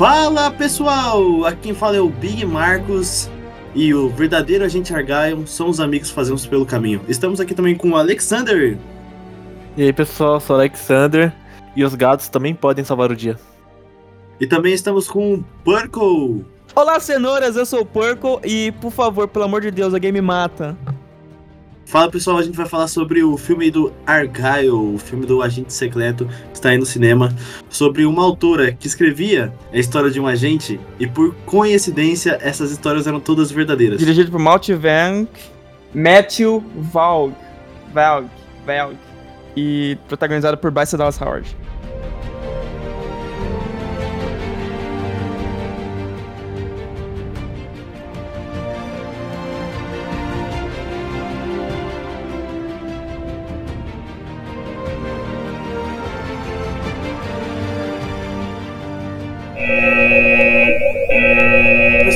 Fala pessoal, aqui quem fala é o Big Marcos e o verdadeiro agente Argyle são os amigos que fazemos pelo caminho. Estamos aqui também com o Alexander. E aí pessoal, sou o Alexander e os gatos também podem salvar o dia. E também estamos com o Purple. Olá cenouras, eu sou o Purple e por favor, pelo amor de Deus, alguém me mata. Fala pessoal, a gente vai falar sobre o filme do Argyle, o filme do agente secreto que está aí no cinema, sobre uma autora que escrevia a história de um agente e por coincidência essas histórias eram todas verdadeiras. Dirigido por Malte Van Matthew Valg, Valg, Valg e protagonizado por Bryce Dallas Howard.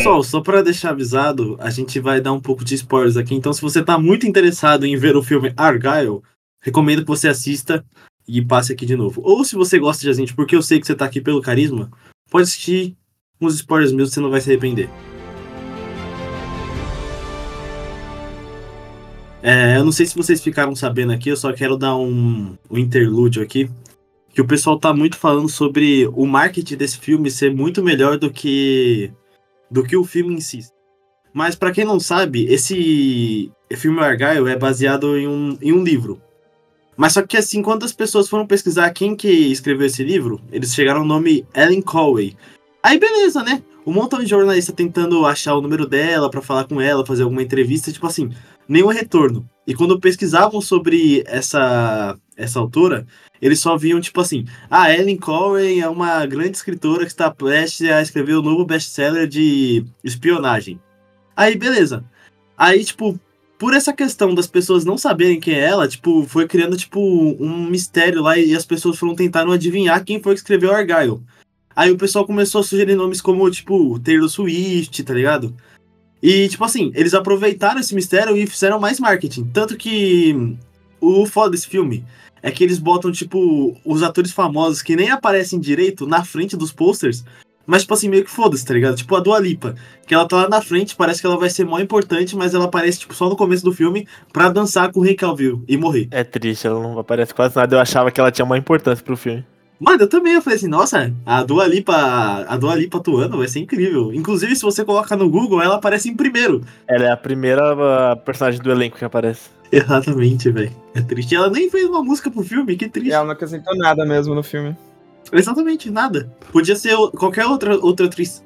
Pessoal, só para deixar avisado, a gente vai dar um pouco de spoilers aqui. Então, se você tá muito interessado em ver o filme Argyle, recomendo que você assista e passe aqui de novo. Ou se você gosta de a gente, porque eu sei que você tá aqui pelo carisma, pode assistir uns spoilers meus, você não vai se arrepender. É, eu não sei se vocês ficaram sabendo aqui, eu só quero dar um, um interlúdio aqui. Que o pessoal tá muito falando sobre o marketing desse filme ser muito melhor do que do que o filme em si. Mas para quem não sabe, esse filme Argyle é baseado em um, em um livro. Mas só que assim, quando as pessoas foram pesquisar quem que escreveu esse livro, eles chegaram ao nome Ellen Conway. Aí beleza, né? Um montão de jornalista tentando achar o número dela para falar com ela, fazer alguma entrevista, tipo assim, nenhum retorno. E quando pesquisavam sobre essa essa autora, eles só viam, tipo assim, a ah, Ellen Corey é uma grande escritora que está prestes a escrever o um novo best-seller de espionagem. Aí, beleza. Aí, tipo, por essa questão das pessoas não saberem quem é ela, tipo, foi criando, tipo, um mistério lá e as pessoas foram tentando adivinhar quem foi que escreveu Argyle. Aí o pessoal começou a sugerir nomes como, tipo, Taylor Swift, tá ligado? E, tipo assim, eles aproveitaram esse mistério e fizeram mais marketing. Tanto que o foda desse filme é que eles botam, tipo, os atores famosos que nem aparecem direito na frente dos posters, mas, tipo assim, meio que foda-se, tá ligado? Tipo a Dua Lipa, que ela tá lá na frente, parece que ela vai ser mó importante, mas ela aparece, tipo, só no começo do filme pra dançar com o Rick Calville e morrer. É triste, ela não aparece quase nada. Eu achava que ela tinha uma importância pro filme. Mano, eu também, eu falei assim, nossa, a Dua Lipa, a Dua Lipa atuando vai ser incrível. Inclusive, se você colocar no Google, ela aparece em primeiro. Ela é a primeira personagem do elenco que aparece. Exatamente, velho. É triste. Ela nem fez uma música pro filme, que triste. ela não acrescentou nada mesmo no filme. Exatamente, nada. Podia ser qualquer outra, outra atriz.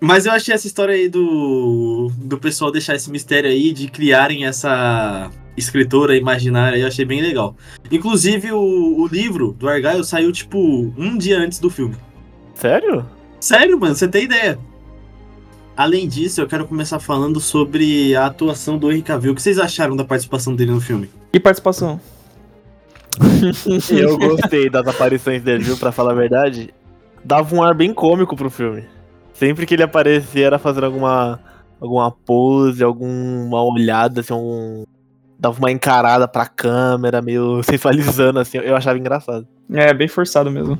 Mas eu achei essa história aí do, do pessoal deixar esse mistério aí, de criarem essa escritora imaginária, eu achei bem legal. Inclusive, o, o livro do Argyle saiu, tipo, um dia antes do filme. Sério? Sério, mano, você tem ideia. Além disso, eu quero começar falando sobre a atuação do Henry Cavill. O que vocês acharam da participação dele no filme? Que participação? eu gostei das aparições dele, viu? Pra falar a verdade. Dava um ar bem cômico pro filme. Sempre que ele aparecia era fazendo alguma, alguma pose, alguma olhada, assim, algum... dava uma encarada pra câmera, meio sensualizando, assim. Eu achava engraçado. É, bem forçado mesmo.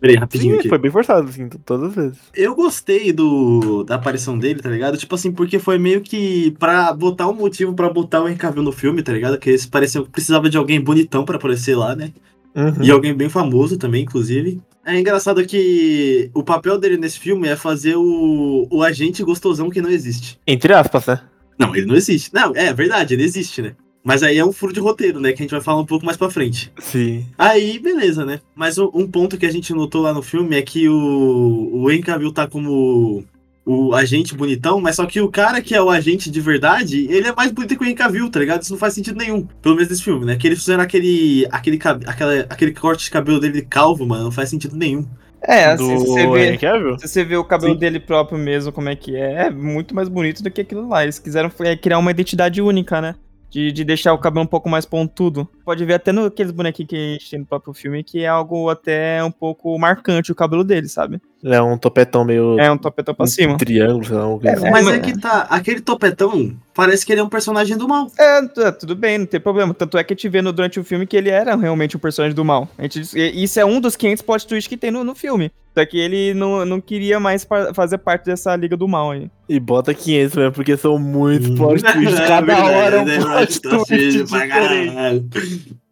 Peraí, rapidinho Sim, aqui. Foi bem forçado, assim, todas as vezes. Eu gostei do da aparição dele, tá ligado? Tipo assim, porque foi meio que pra botar um motivo pra botar o Henry Cavill no filme, tá ligado? Que eles pareciam que precisava de alguém bonitão pra aparecer lá, né? Uhum. E alguém bem famoso também, inclusive. É engraçado que o papel dele nesse filme é fazer o, o agente gostosão que não existe. Entre aspas, né? Não, ele não existe. Não, é verdade, ele existe, né? Mas aí é um furo de roteiro, né? Que a gente vai falar um pouco mais pra frente. Sim. Aí, beleza, né? Mas um ponto que a gente notou lá no filme é que o, o Henry tá como o agente bonitão, mas só que o cara que é o agente de verdade, ele é mais bonito que o Henry tá ligado? Isso não faz sentido nenhum. Pelo menos nesse filme, né? Que eles fizeram aquele, aquele, aquela, aquele corte de cabelo dele calvo, mano, não faz sentido nenhum. É, assim, Do se você vê, se você vê o cabelo Sim. dele próprio mesmo, como é que é, é muito mais bonito do que aquilo lá. Eles quiseram é, criar uma identidade única, né? De, de deixar o cabelo um pouco mais pontudo. Pode ver até naqueles bonequinhos que a gente tem no próprio filme, que é algo até um pouco marcante o cabelo dele, sabe? É um topetão meio. É um topetão pra um cima. triângulo, sei lá. É, assim. Mas mas- é que tá. Aquele topetão parece que ele é um personagem do mal. É, é, tudo bem, não tem problema. Tanto é que a gente vê no, durante o filme que ele era realmente um personagem do mal. A gente, isso é um dos 500 plot twists que tem no, no filme. Só que ele não, não queria mais pa- fazer parte dessa liga do mal aí. E bota 500 mesmo, porque são muitos Hum. plot twists. É Cada verdade, hora é um né? plot twist pra caralho.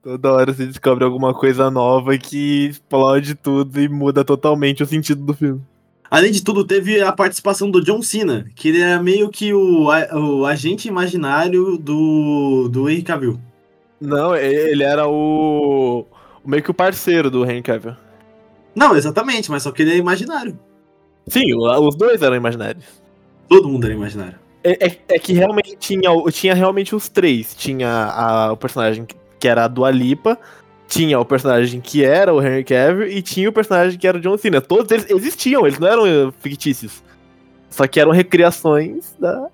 Toda hora você descobre alguma coisa nova que explode tudo e muda totalmente o sentido do filme. Além de tudo, teve a participação do John Cena, que ele é meio que o, o agente imaginário do, do Henry Cavill. Não, ele era o. meio que o parceiro do Henry Cavill. Não, exatamente, mas só que ele é imaginário. Sim, os dois eram imaginários. Todo mundo era imaginário. É, é- é que realmente tinha, tinha realmente os três. Tinha a- o personagem que- era a Dua Lipa, tinha o personagem que era o Henry Cavill e tinha o personagem que era o John Cena. Todos eles existiam, eles não eram eh, fictícios. Só que eram recriações da.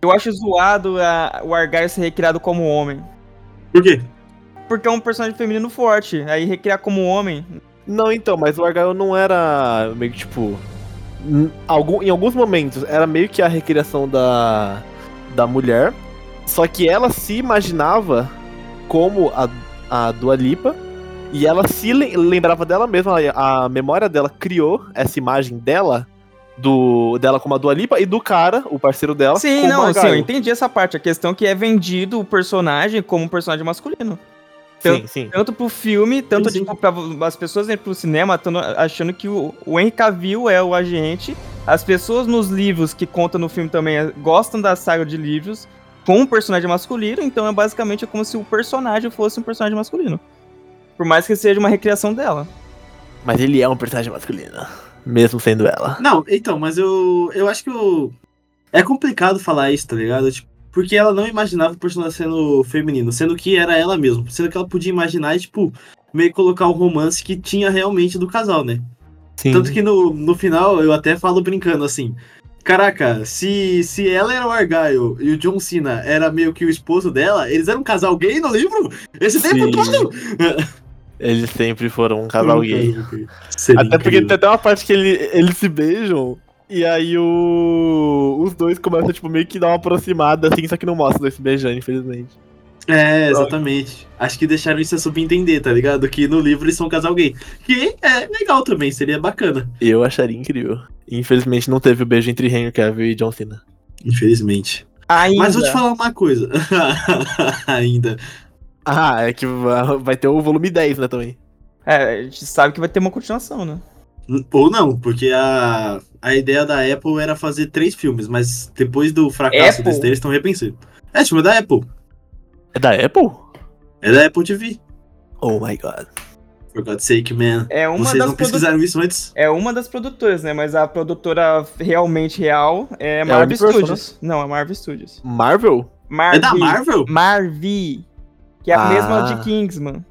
Eu acho zoado a- o Argyle ser recriado como homem. Por quê? Porque é um personagem feminino forte. Aí recriar como homem. Não, então, mas o Argyle não era meio que tipo. n- Algum, em alguns momentos era meio que a recriação da, da mulher. Só que ela se imaginava como a, a Dua Lipa. E ela se lem- lembrava dela mesma. A, memória dela criou essa imagem dela. Do, dela como a Dua Lipa e do cara, o parceiro dela. Sim, como não, Argyle. sim, eu entendi essa parte. A questão é que é vendido o personagem como um personagem masculino. Sim, sim. Tanto pro filme, tanto Sim, sim. tipo, pra as pessoas irem pro cinema tando achando que o, o Henry Cavill é o agente. As pessoas nos livros que contam no filme também eh, gostam da saga de livros com um personagem masculino, então é basicamente como se o personagem fosse um personagem masculino. Por mais que seja uma recriação dela. Mas ele é um personagem masculino. Mesmo sendo ela. Não, então, mas eu, eu acho que eu... é complicado falar isso, tá ligado? Tipo, porque ela não imaginava o personagem sendo feminino, sendo que era ela mesma. Sendo que ela podia imaginar e, tipo, meio que colocar um romance que tinha realmente do casal, né? Sim. Tanto que no, no final eu até falo brincando assim. Caraca, se, se ela era o Argyle e o John Cena era meio que o esposo dela, eles eram um casal gay no livro? Esse tempo Sim. todo? Eles sempre foram um casal gay. Seria Até porque incrível. tem até uma parte que ele- eles se beijam. E aí o... os dois começam, tipo, meio que dar uma aproximada, assim, só que não mostra os dois se beijando, infelizmente. É, exatamente. Acho que deixaram isso a subentender, tá ligado? Que no livro eles são um casal gay. Que é legal também, seria bacana. Eu acharia incrível. Infelizmente não teve o beijo entre Henry Cavill e John Cena. Infelizmente. Ainda. Mas vou te falar uma coisa. Ainda. Ah, é que va- vai ter o volume 10, né, também. É, a gente sabe que vai ter uma continuação, né? Ou não, porque a, a ideia da Apple era fazer três filmes, mas depois do fracasso Apple? desse, eles estão repensando. É, tipo, é da Apple. É da Apple? É da Apple TV. Oh my god. For God's sake, man. É uma Vocês das não pesquisaram isso antes? É uma das produtoras, né? Mas a produtora realmente real é a Marvel Universal, Studios. Não, é Marvel Studios. Marvel? Marvel. É da Marvel? Marvel. Que é a Ah. mesma de Kingsman.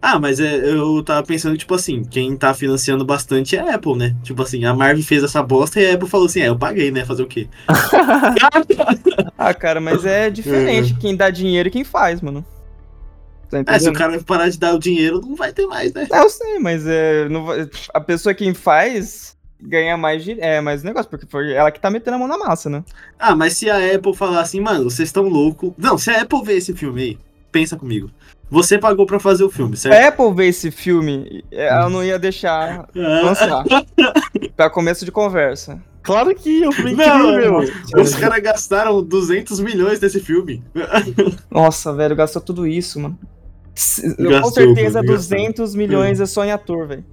Ah, mas é, eu tava pensando, tipo assim, quem tá financiando bastante é a Apple, né? Tipo assim, a Marvel fez essa bosta e a Apple falou assim, é, eu paguei, né? Fazer o quê? Ah, cara, mas é diferente quem dá dinheiro e quem faz, mano. Tá É, se o cara parar de dar o dinheiro, não vai ter mais, né? É, eu sei, mas é, não a pessoa que faz ganha mais, é, mais negócio, porque foi ela que tá metendo a mão na massa, né? Ah, mas se a Apple falar assim, mano, vocês estão loucos. Não, se a Apple ver esse filme aí, pensa comigo. Você pagou pra fazer o filme, Se certo? a Apple ver esse filme, ela não ia deixar Ah, lançar. pra começo de conversa. Claro que eu fui Não, incrível. Os caras gastaram 200 milhões nesse filme. Nossa, velho, gastou tudo isso, mano. S- com Gastou, certeza, mano, gastou. 200 milhões é só em ator, velho.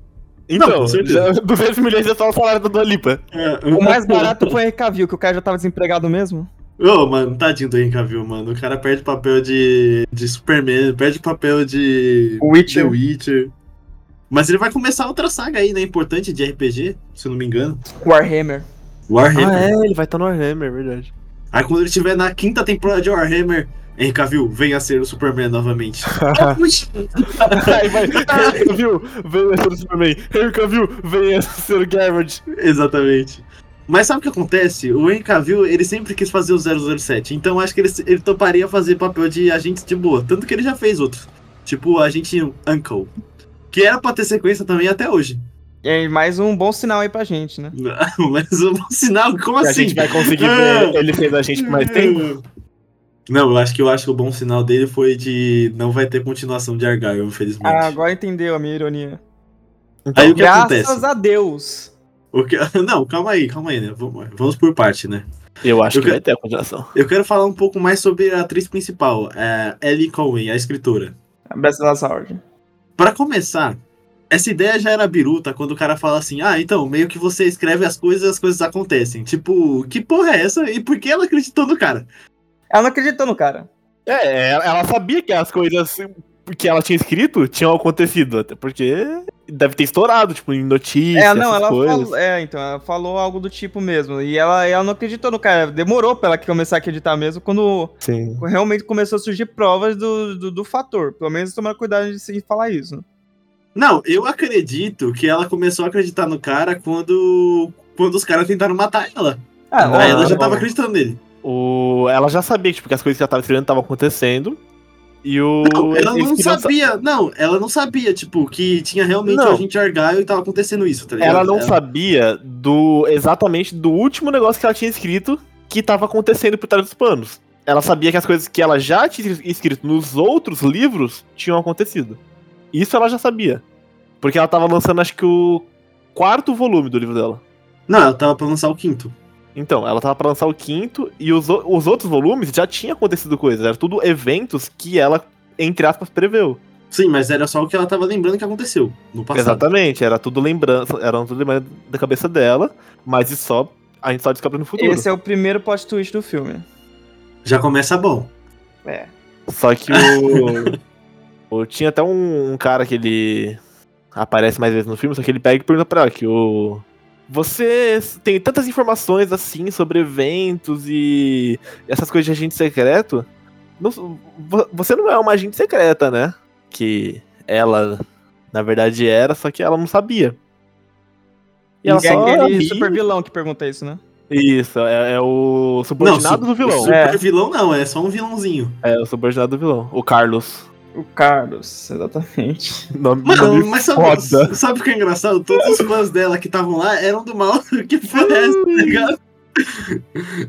Então, Não, com certeza. já- 200 milhões é só o salário da Dua Lipa. O mais barato foi o Cavill, que o cara já tava desempregado mesmo. Ô, mano, tadinho do Henry mano. O cara perde papel de, de Superman, perde papel de Witcher. The Witcher. Mas ele vai começar outra saga aí, né? Importante de RPG, se eu não me engano. Warhammer. Warhammer. Ah, é, ele vai estar no Warhammer, é verdade. Aí quando ele estiver na quinta temporada de Warhammer, Henry Cavill, venha ser o Superman novamente. Aí vai, Henry Cavill, venha ser o Superman. Henry Cavill, venha ser o Garrett. Exatamente. Mas sabe o que acontece? O Henry Cavill, ele sempre quis fazer o 007. Então acho que ele, ele toparia fazer papel de agente de boa. Tanto que ele já fez outros. Tipo, a gente Uncle. Que era pra ter sequência também até hoje. E aí, mais um bom sinal aí pra gente, né? Mas um sinal, como Que a assim? gente vai conseguir Ah. ver ele sendo a gente por mais tempo. Não, eu acho que eu acho que o bom sinal dele foi de não vai ter continuação de Argyle, infelizmente. Ah, agora entendeu a minha ironia. Aí o que Graças acontece? a Deus. O que- Não, calma aí, calma aí, né? Vamos, vamos por parte, né? Eu acho Eu que que- vai ter a continuação. Eu quero falar um pouco mais sobre a atriz principal, é Ellie Conway, a escritora. Best da saúde. Pra começar, essa ideia já era biruta quando o cara fala assim: ah, então, meio que você escreve as coisas e as coisas acontecem. Tipo, que porra é essa? E por que ela acreditou no cara? Ela não acreditou no cara. É, ela sabia que as coisas que ela tinha escrito tinham acontecido, até porque deve ter estourado, tipo, em notícias, É, não, essas ela coisas. falou. É, então, ela falou algo do tipo mesmo. E ela, ela não acreditou no cara. Demorou pra ela começar a acreditar mesmo quando Sim. realmente começou a surgir provas do, do, do fator. Pelo menos tomar cuidado de se falar isso. Não, eu acredito que ela começou a acreditar no cara quando, quando os caras tentaram matar ela. Ah, Aí ela não. já tava acreditando nele. O... Ela já sabia tipo, que as coisas que ela tava escrevendo estavam acontecendo. E o. Não, ela não sa- sabia, não, ela não sabia, tipo, que tinha realmente Não. o agente Argyle e tava acontecendo isso, tá ligado? Ela não sabia do exatamente do último negócio que ela tinha escrito que tava acontecendo por trás dos panos. Ela sabia que as coisas que ela já tinha escrito nos outros livros tinham acontecido. Isso ela já sabia. Porque ela tava lançando, acho que o quarto volume do livro dela. Não, ela tava pra lançar o quinto. Então, ela tava pra lançar o quinto e os, os outros volumes já tinha acontecido coisas. Era tudo eventos que ela, entre aspas, preveu. Sim, mas era só o que ela tava lembrando que aconteceu no passado. Exatamente, era tudo lembrança, era tudo lembrança da cabeça dela, mas isso só a gente só descobre no futuro. Esse é o primeiro plot twist do filme. Já começa bom. É. Só que o, o- tinha até um, um cara que ele aparece mais vezes no filme, só que ele pega e pergunta pra ela que o você tem tantas informações assim sobre eventos e essas coisas de agente secreto. não- vo- você não é uma agente secreta, né? Que ela, na verdade, era, só que ela não sabia. E ela é só aquele ri. super vilão que pergunta isso, né? Isso, é, é o subordinado su- do vilão. Super É. vilão não, é só um vilãozinho. É, o subordinado do vilão. O Carlos. O Carlos, exatamente. Nome, Mano, nome mas sabe, sabe o que é engraçado? Todos os fãs dela que estavam lá eram do mal. que foi essa, tá ligado?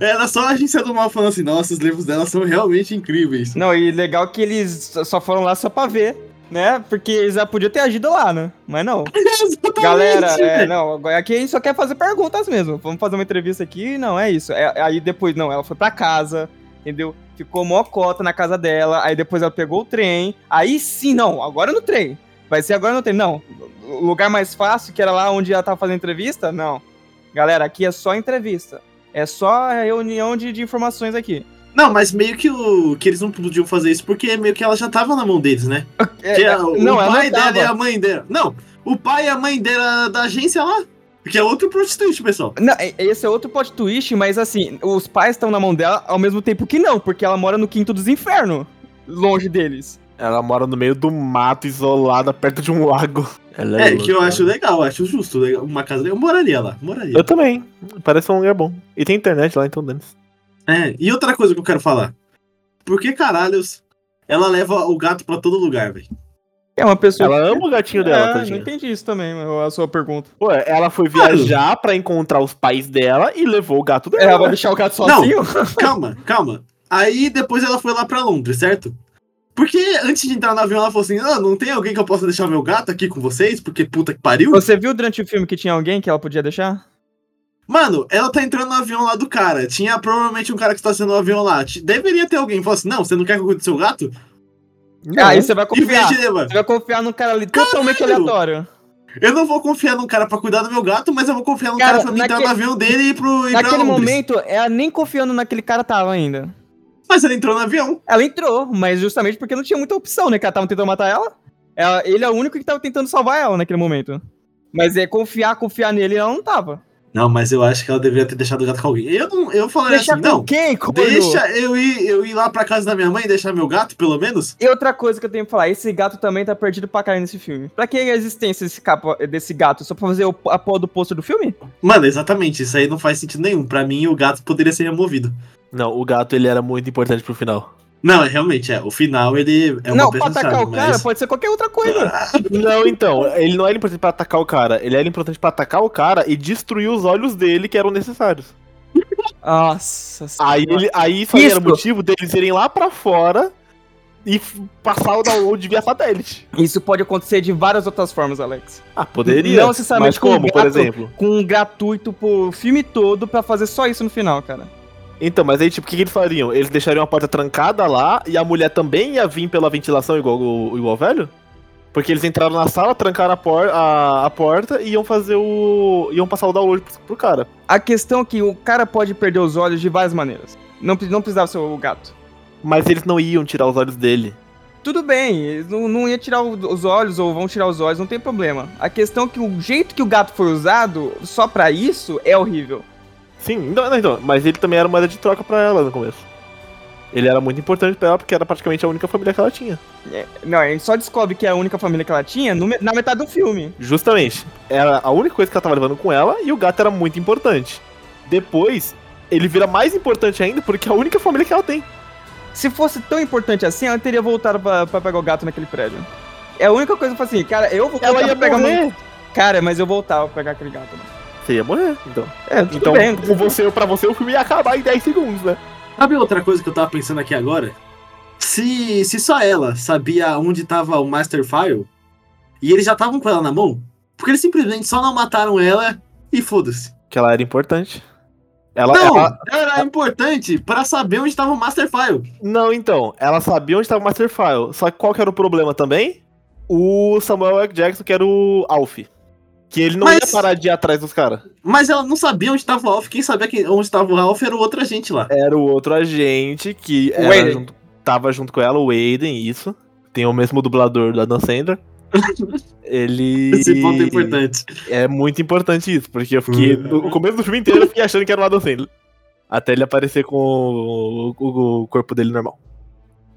Era só a agência do mal falando assim, nossa, os livros dela são realmente incríveis. Não, e legal que eles só foram lá só pra ver, né? Porque eles já podiam ter agido lá, né? Mas não. Exatamente, Galera, é, não, aqui a gente só quer fazer perguntas mesmo. Vamos fazer uma entrevista aqui, não, é isso. É, aí depois, não, ela foi pra casa, entendeu? Ficou mocota na casa dela, aí depois ela pegou o trem. Aí sim, não, agora no trem. Vai ser agora no trem. Não, o lugar mais fácil, que era lá onde ela tava fazendo entrevista, não. Galera, aqui é só entrevista. É só reunião de, de informações aqui. Não, mas meio que, o, que eles não podiam fazer isso porque meio que ela já tava na mão deles, né? É, Que é, é, o não, ela pai não dela e a mãe dela. Não, o pai e a mãe dela da agência lá. Que é outro prostitute, pessoal. Não, esse é outro plot twist, mas assim, os pais estão na mão dela ao mesmo tempo que não, porque ela mora no quinto dos infernos, longe deles. Ela mora no meio do mato, isolada, perto de um lago. Ela É, que eu louca. acho legal, acho justo. legal. Uma casa legal. Eu moraria lá, moraria. Eu também. Parece um lugar bom. E tem internet lá, então dane É, e outra coisa que eu quero falar. Por que caralhos ela leva o gato pra todo lugar, velho? É uma pessoa. Ela ama o gatinho dela, é, não tadinha. entendi isso também, a sua pergunta. Pô, ela foi viajar pra encontrar os pais dela e levou o gato dela. Ela vai deixar o gato sozinho? Calma, calma. Aí depois ela foi lá pra Londres, certo? Porque antes de entrar no avião ela falou assim: ah, não tem alguém que eu possa deixar meu gato aqui com vocês? Porque puta que pariu. Você viu durante o filme que tinha alguém que ela podia deixar? Mano, ela tá entrando no avião lá do cara. Tinha provavelmente um cara que está sendo no avião lá. Deveria ter alguém que falasse: não, você não quer que eu cuide do seu gato? Não. Aí você vai confiar. Você vai confiar num cara ali totalmente Caralho! aleatório. Eu não vou confiar num cara pra cuidar do meu gato, mas eu vou confiar num Cara, cara pra me entrar no naquele- avião dele e ir pro. Ir pra Naquele momento, ela nem confiando naquele cara tava ainda. Mas ele entrou no avião. Ela entrou, mas justamente porque não tinha muita opção, né? Que ela tava tentando matar ela. Ela- ele é o único que tava tentando salvar ela naquele momento. Mas é confiar, confiar nele, ela não tava. Não, mas eu acho que ela deveria ter deixado o gato com alguém. Eu, não, eu falaria Deixa assim: não. quem? Deixa eu ir, eu ir lá pra casa da minha mãe e deixar meu gato, pelo menos? E outra coisa que eu tenho que falar, esse gato também tá perdido pra caralho nesse filme. Pra que a existência desse, capa, desse gato? Só pra fazer o, a porra do pôster do filme? Mano, exatamente. Isso aí não faz sentido nenhum. Pra mim, o gato poderia ser removido. Não, o gato ele era muito importante pro final. Não, é, realmente, é. O final, ele é uma não, pra atacar o cara mas... pode ser qualquer outra coisa. Não, então, ele não era importante pra atacar o cara, ele era importante pra atacar o cara e destruir os olhos dele que eram necessários. Nossa Aí, senhora. ele, aí isso aí era motivo deles irem lá pra fora e passar o download via satélite. Isso pode acontecer de várias outras formas, Alex. Ah, poderia. Não necessariamente Mas como, com por gato. exemplo? Com um gratuito pro filme todo pra fazer só isso no final, cara. Então, mas aí, tipo, o que, que eles fariam? Eles deixariam a porta trancada lá e a mulher também ia vir pela ventilação igual o, igual o velho? Porque eles entraram na sala, trancaram a, por, a, a porta e iam fazer o. iam passar o download pro, pro cara. A questão é que o cara pode perder os olhos de várias maneiras. Não, não precisava ser o gato. Mas eles não iam tirar os olhos dele. Tudo bem, eles não, não ia tirar os olhos ou vão tirar os olhos, não tem problema. A questão é que o jeito que o gato foi usado só pra isso é horrível. Sim, não, então, mas ele também era moeda de troca pra ela no começo. Ele era muito importante pra ela porque era praticamente a única família que ela tinha. É, Não, a gente só descobre que é a única família que ela tinha no na metade do filme. Justamente. Era a única coisa que ela tava levando com ela e o gato era muito importante. Depois, ele vira mais importante ainda porque é a única família que ela tem. Se fosse tão importante assim, ela teria voltado pra, pra pegar o gato naquele prédio. É a única coisa que eu assim, cara, eu vou Ela ia pegar morrer. meu- Cara, mas eu voltava pra pegar aquele gato. Né? Você ia morrer, então. É, tudo então, bem. com você, pra você, o filme ia acabar em 10 segundos, né? Sabe outra coisa que eu tava pensando aqui agora? Se, se só ela sabia onde tava o Master File, e eles já estavam com ela na mão, porque eles simplesmente só não mataram ela e foda-se. Que ela era importante. Ela, Não, ela- era importante pra saber onde tava o Master File. Não, então. Ela sabia onde estava o Master File. Só que qual que era o problema também? O Samuel L. Jackson, que era o Alf. Que ele não Mas- ia parar de ir atrás dos caras. Mas ela não sabia onde tava o Alf. Quem sabia que- onde tava o Alf era o outro agente lá. Era o outro agente que era junto- tava junto com ela, o Aiden, isso. Tem o mesmo dublador da Dan Sandler. Ele. Esse ponto é importante. É muito importante isso, porque eu fiquei. Uhum. No começo do filme inteiro eu fiquei achando que era o Adam Sandler. Até ele aparecer com o, o- o corpo dele normal.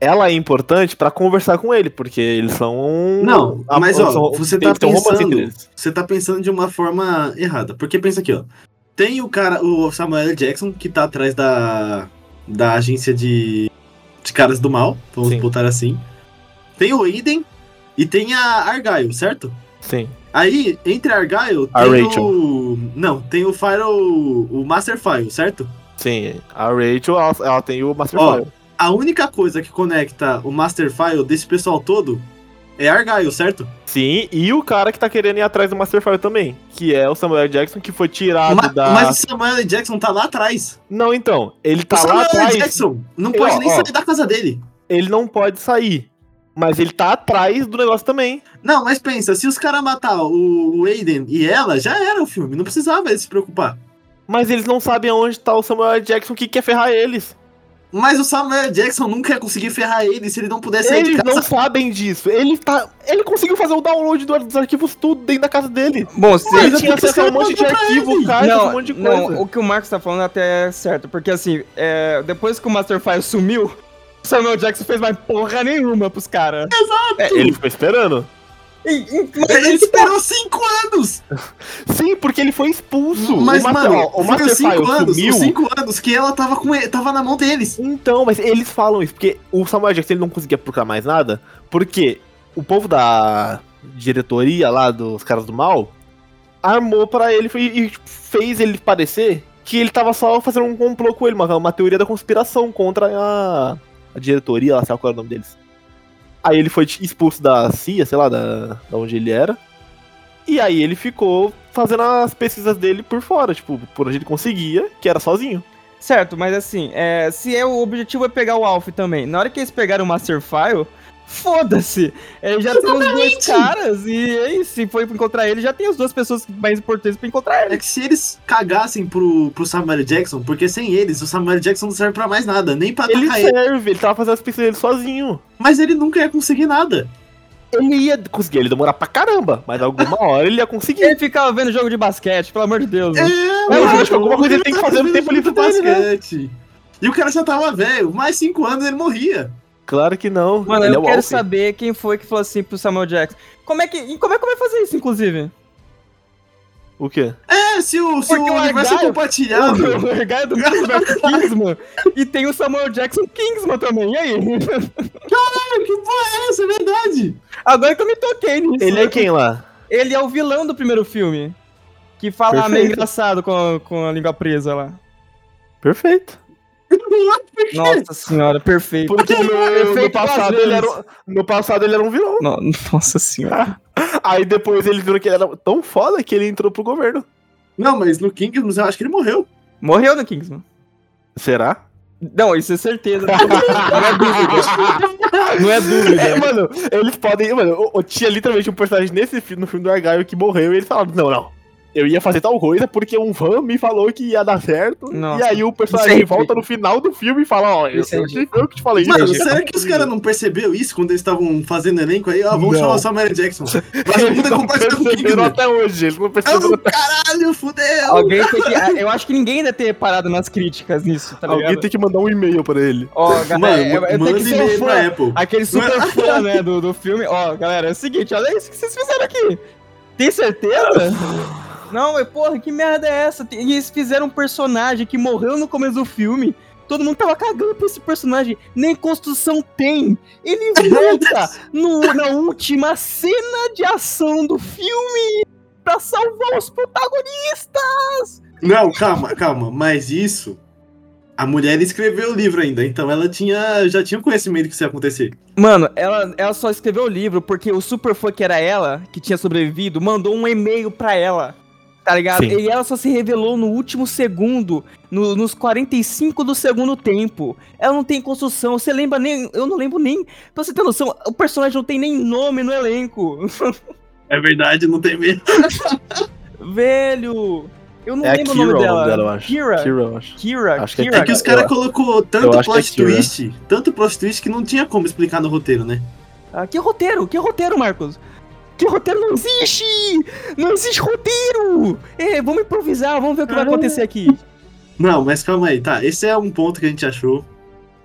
Ela é importante pra conversar com ele, porque eles são. Não, a- mas ó, são- você tá um pensando. eles. Você tá pensando de uma forma errada. Porque pensa aqui, ó. Tem o cara, o Samuel. Jackson, que tá atrás da, da agência de, de caras do mal, vamos Sim. botar assim. Tem o Aiden e tem a Argyle, certo? Sim. Aí, entre a Argyle, A tem Rachel. o. Não, tem o File. O Master File, certo? Sim. A Rachel, ela, ela tem o Master Ó, File. A única coisa que conecta o Master File desse pessoal todo é Argyle, certo? Sim, e o cara que tá querendo ir atrás do Master File também, que é o Samuel. Jackson, que foi tirado Ma- da. Mas o Samuel. Jackson tá lá atrás. Não, então, ele o tá lá Samuel L. atrás. Jackson não Ó, pode nem ó. sair da casa dele. Ele não pode sair. Mas ele tá atrás do negócio também. Não, mas pensa, se os caras matar o, o Aiden e ela, já era o filme. Não precisava eles se preocupar. Mas eles não sabem aonde tá o Samuel. Jackson que quer ferrar eles. Mas o Samuel. Jackson nunca ia conseguir ferrar ele se ele não pudesse sair de Eles casa. não sabem disso. Ele tá. Ele conseguiu fazer o download do- dos arquivos tudo dentro da casa dele. Bom, se Ele tinha acesso a um monte de arquivo, não, um monte de coisa. não, o que o Marcos tá falando até é certo, porque assim, é, depois que o Master File sumiu, o Samuel Jackson fez mais porra nenhuma pros caras. É, ele ficou esperando. Mas Ele esperou cinco anos! Sim, porque ele foi expulso. Mas, o mano, o Master os cinco anos, sumiu. os cinco anos que ela tava com ele, tava na mão deles. Então, mas eles falam isso, porque o Samuel Jackson ele não conseguia procurar mais nada, porque o povo da diretoria lá dos caras do mal armou pra ele e e fez ele parecer que ele tava só fazendo um complô com ele, uma, uma teoria da conspiração contra a, a diretoria, lá, sei lá qual era o nome deles. Aí ele foi expulso da CIA, sei lá, da, da onde ele era. E aí ele ficou fazendo as pesquisas dele por fora, tipo, por onde ele conseguia, que era sozinho. Certo, mas assim, é, se é o objetivo é pegar o Alf também, na hora que eles pegaram o Master File, foda-se! É, já tem os dois Exatamente. caras, e aí, se for pra encontrar ele, já tem as duas pessoas mais importantes pra encontrar É ele. que se eles cagassem pro, pro Samuel. Jackson, porque sem eles, o Samuel. Jackson não serve pra mais nada, nem pra Ele ele. serve, ele tava fazendo as pesquisas dele sozinho. Mas ele nunca ia conseguir nada. Ele ia conseguir, ele ia demorar pra caramba, mas alguma hora ele ia conseguir. Ele ficava vendo jogo de basquete, pelo amor de Deus. né? Não, mano, gente, alguma coisa ele tem que fazer no tempo livre do dele, né? basquete. E o cara já tava velho, mais cinco anos ele morria. Claro que não. Mano, ele é eu o quero saber quem foi que falou assim pro Samuel Jackson. Como é que, e como é que vai fazer isso, inclusive? O quê? É, se o, se Porque o o universo é compartilhado. O Argyle do Kingsman Kingsman. E tem o Samuel Jackson Kingsman também. E aí? Caralho, que porra é essa? É verdade. Agora que eu me toquei nisso. Ele é quem lá? Ele é o vilão do primeiro filme. Que fala meio Perfeito. engraçado com a, com a língua presa lá. Perfeito. Nossa senhora, perfeito. Porque no, no Perfeito passado duas ele era, um- no passado ele era um vilão. No- Nossa senhora. Aí depois eles viram que ele era tão foda que ele entrou pro governo. Não, mas no Kingdoms eu acho que ele morreu. Morreu no Kingsman. Será? Não, isso é certeza. Não é dúvida. Não é dúvida. É, mano, eles podem. Mano, tinha literalmente um personagem nesse filme, no filme do Argyle que morreu e eles falaram: não, não. Eu ia fazer tal coisa porque um fã me falou que ia dar certo. Nossa. E aí o personagem é volta no final do filme e fala: ó, eu, é eu, que- eu que te falei Mano, isso. será que os caras não perceberam isso quando eles estavam fazendo elenco aí? Ah, vamos Não. chamar o Samuel Jackson. Mas o Eles mundo é não compartilhado com o até hoje. Eles não Eu perceberam caralho, fudeu. Alguém tem que. ah, Eu acho que ninguém deve ter parado nas críticas nisso, tá ligado? Alguém tem que mandar um e-mail pra ele. Ó, galera, Mano, eu, eu tenho manda que ser um e-mail pra. Apple. Aquele super fã, né, do, do filme. Ó, galera, é o seguinte, olha isso que vocês fizeram aqui. Tem certeza? Não, mas porra, que merda é essa? Tem- Eles fizeram um personagem que morreu no começo do filme. Todo mundo tava cagando pra esse personagem. Nem construção tem. Ele volta no, na última cena de ação do filme pra salvar os protagonistas. Não, calma, calma. Mas isso. A mulher escreveu o livro ainda, então ela tinha, já tinha conhecimento que isso ia acontecer. Mano, ela, ela só escreveu o livro porque o super fã que era ela, que tinha sobrevivido, mandou um e-mail pra ela. Tá ligado? Sim. E ela só se revelou no último segundo, no- nos 45 do segundo tempo. Ela não tem construção, você lembra nem. Eu não lembro nem. Pra você ter noção, o personagem não tem nem nome no elenco. É verdade, não tem medo. Velho! Eu não É lembro Kira o nome dela. eu acho. Kira. Kira, eu acho. Kira. Acho que é Kira. É que os caras colocou tanto é plot twist, tanto plot twist que não tinha como explicar no roteiro, né? Ah, que roteiro? Que roteiro, Marcos? Que roteiro não existe! Não existe roteiro! É, vamos improvisar, vamos ver o que vai acontecer aqui. Não, mas calma aí, tá. Esse é um ponto que a gente achou.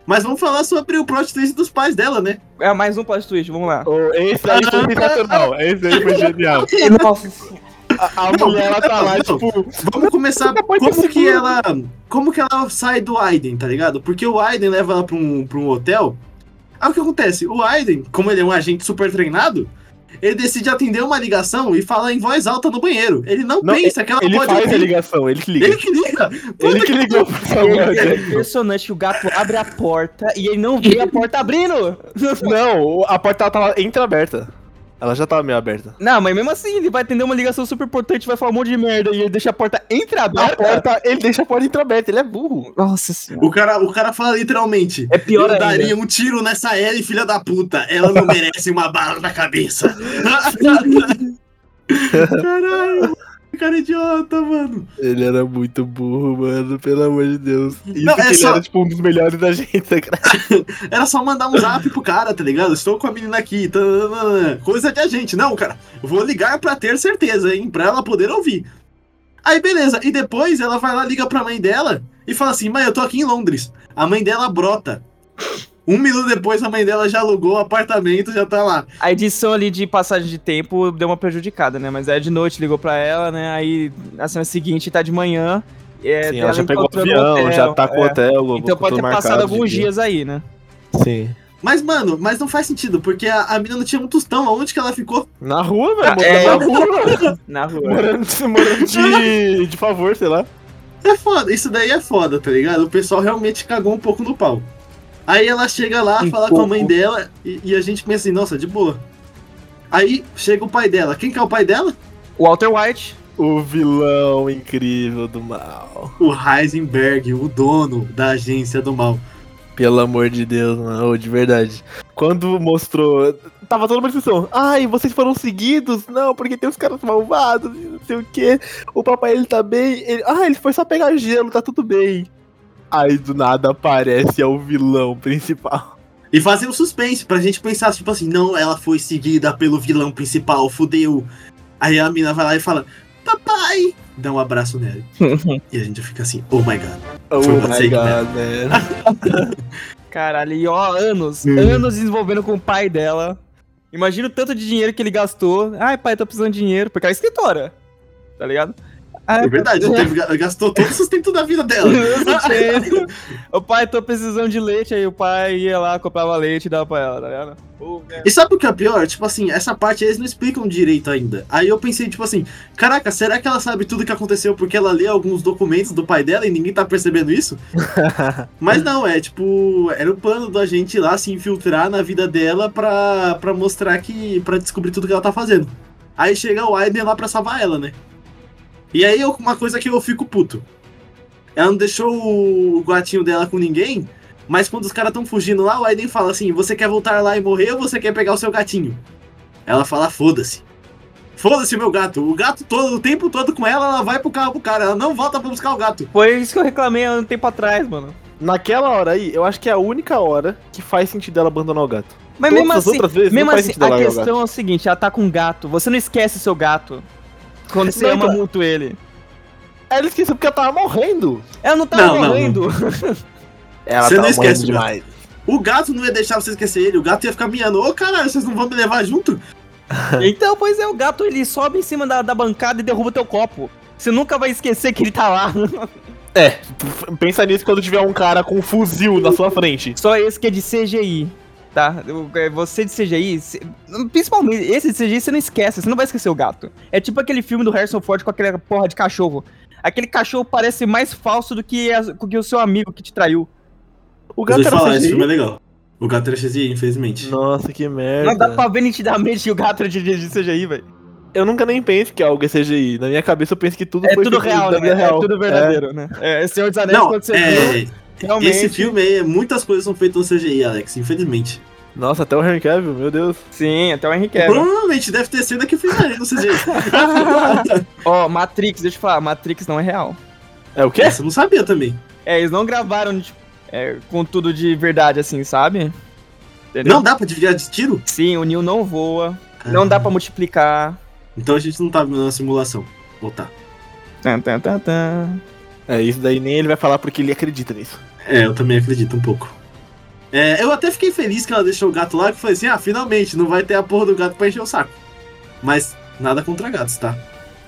Mas vamos falar sobre o plot twist dos pais dela, né? É mais um plot twist, vamos lá. Ô, Esse aí foi sensacional. Esse aí foi genial. Nossa, A, a mulher, ela tá lá, Não, tipo. Vamos começar. Como que ela. Como que ela sai do Aiden, tá ligado? Porque o Aiden leva ela pra um, pra um hotel. Aí o que acontece? O Aiden, como ele é um agente super treinado, ele decide atender uma ligação e falar em voz alta no banheiro. Ele não, Não, pensa que ela Ele pode faz a ouvir. ligação, ele que liga. Ele que liga. Ele que ligou pro Samuel é impressionante que o gato abre a porta e ele não vê a porta abrindo. Não, a porta tava entreaberta. Ela já tava meio aberta. Não, mas mesmo assim, ele vai atender uma ligação super importante, vai falar um monte de merda e ele deixa a porta A entreaberta. porta, ele deixa a porta entreaberta, ele é burro. Nossa senhora. O cara, o cara fala literalmente. É pior eu ainda. daria um tiro nessa Ellie, filha da puta. Ela não merece uma bala na cabeça. Caralho. Cara idiota, mano. Ele era muito burro, mano, pelo amor de Deus. Isso Não, que é ele só- era, tipo, um dos melhores da gente, secreto. Era só mandar um zap pro cara, tá ligado? Estou com a menina aqui. tananana. Coisa de agente. Não, cara. Vou ligar pra ter certeza, hein? Pra ela poder ouvir. Aí, beleza. E depois ela vai lá, liga pra mãe dela e fala assim: mãe, eu tô aqui em Londres. A mãe dela brota. Um minuto depois, a mãe dela já alugou o apartamento, já tá lá. A edição ali de passagem de tempo deu uma prejudicada, né? Mas aí de noite ligou pra ela, né? Aí na cena seguinte tá de manhã. É, Sim, ela já pegou o avião, hotel, já tá com o é. hotel. Então pode ter passado alguns dias aí, né? Sim. Mas, mano, mas não faz sentido, porque a, a menina não tinha um tostão. Aonde que ela ficou? Na rua, velho. É. morando na rua. Na rua. morando, morando de, de favor, sei lá. É foda, isso daí é foda, tá ligado? O pessoal realmente cagou um pouco no pau. Aí ela chega lá, Um fala com a pouco. mãe dela e, e a gente pensa assim, nossa, de boa. Aí chega o pai dela. Quem que é o pai dela? Walter White. O vilão incrível do mal. O Heisenberg, o dono da agência do mal. Pelo amor de Deus, mano, de verdade. Quando mostrou. Tava toda uma discussão. Ai, vocês foram seguidos? Não, porque tem os caras malvados, não sei o que. O papai ele tá bem. Ele... Ah, ele foi só pegar gelo, tá tudo bem. Aí do nada aparece é o vilão principal. E fazem um suspense pra gente pensar, tipo assim, não, ela foi seguida pelo vilão principal, fudeu. Aí a mina vai lá e fala, papai! Dá um abraço nele. e a gente fica assim, oh my god. Oh Foi my que- god, man. Caralho, e ó, anos, Hum. anos desenvolvendo com o pai dela. Imagina o tanto de dinheiro que ele gastou. Ai, pai, tô precisando de dinheiro. Porque ela é escritora. tá ligado? É verdade, teve, gastou todo o sustento da vida dela. o pai, tô precisando de leite, aí o pai ia lá, comprava leite e dava pra ela, tá ligado? E sabe o que é pior? Tipo assim, essa parte eles não explicam direito ainda. Aí eu pensei, tipo assim, caraca, será que ela sabe tudo que aconteceu porque ela lê alguns documentos do pai dela e ninguém tá percebendo isso? Mas não, é tipo, era o plano da gente ir lá se infiltrar na vida dela pra, pra mostrar que. pra descobrir tudo que ela tá fazendo. Aí chega o Aiden lá pra salvar ela, né? E aí uma coisa que eu fico puto. Ela não deixou o gatinho dela com ninguém, mas quando os caras estão fugindo lá, o Aiden fala assim: Você quer voltar lá e morrer ou você quer pegar o seu gatinho? Ela fala: Foda-se. Foda-se meu gato. O gato todo, o tempo todo com ela, ela vai pro carro pro cara. Ela não volta pra buscar o gato. Foi isso que eu reclamei há um tempo atrás, mano. Naquela hora aí, eu acho que é a única hora que faz sentido ela abandonar o gato. Mas Todas mesmo assim, vezes, mesmo assim a questão é o seguinte, ela tá com um gato, você não esquece seu gato. Quando você ama então... muito ele. Ela esqueceu porque ela tava morrendo. Ela não tava não, morrendo. Não, não. ela você não esquece demais. O gato não ia deixar você esquecer ele, o gato ia ficar miando. Ô caralho, vocês não vão me levar junto? então, pois é, o gato ele sobe em cima da, da bancada e derruba teu copo. Você nunca vai esquecer que ele tá lá. É, pensa nisso quando tiver um cara com um fuzil na sua frente. Só esse que é de CGI tá? É, você de CGI, principalmente esse de CGI, você não esquece, você não vai esquecer o gato. É tipo aquele filme do Harrison Ford com aquela porra de cachorro. Aquele cachorro parece mais falso do que, a, do que o seu amigo que te traiu. O gato era falar, CGI? esse filme é legal. O gato era CGI, infelizmente. Nossa, que merda. Não dá pra ver nitidamente que o gato era de, CGI, velho. Eu nunca nem penso que algo é CGI. Na minha cabeça eu penso que tudo é foi tudo real, né? É real. É tudo verdadeiro, é. né? É, Senhor dos Anéis, não, quando você é... viu, Realmente. Esse filme aí, muitas coisas são feitas no CGI, Alex, infelizmente. Nossa, até o Henry Cavill, meu Deus. Sim, até o Henry Cavill. Provavelmente deve ter cena que fizeram no CGI. Ó, oh, Matrix, deixa eu falar, Matrix não é real. É o quê? Eu não sabia também. É, eles não gravaram tipo, é, com tudo de verdade, assim, sabe? Entendeu? Não dá pra desviar de tiro? Sim, o Neo não voa, ah. não dá pra multiplicar. Então a gente não tá na simulação. Voltar. Tan, tan, tan, tan. É, isso daí nem ele vai falar porque ele acredita nisso. É, eu também acredito um pouco. É, eu até fiquei feliz que ela deixou o gato lá, que foi assim, ah, finalmente, não vai ter a porra do gato pra encher o saco. Mas nada contra gatos, tá?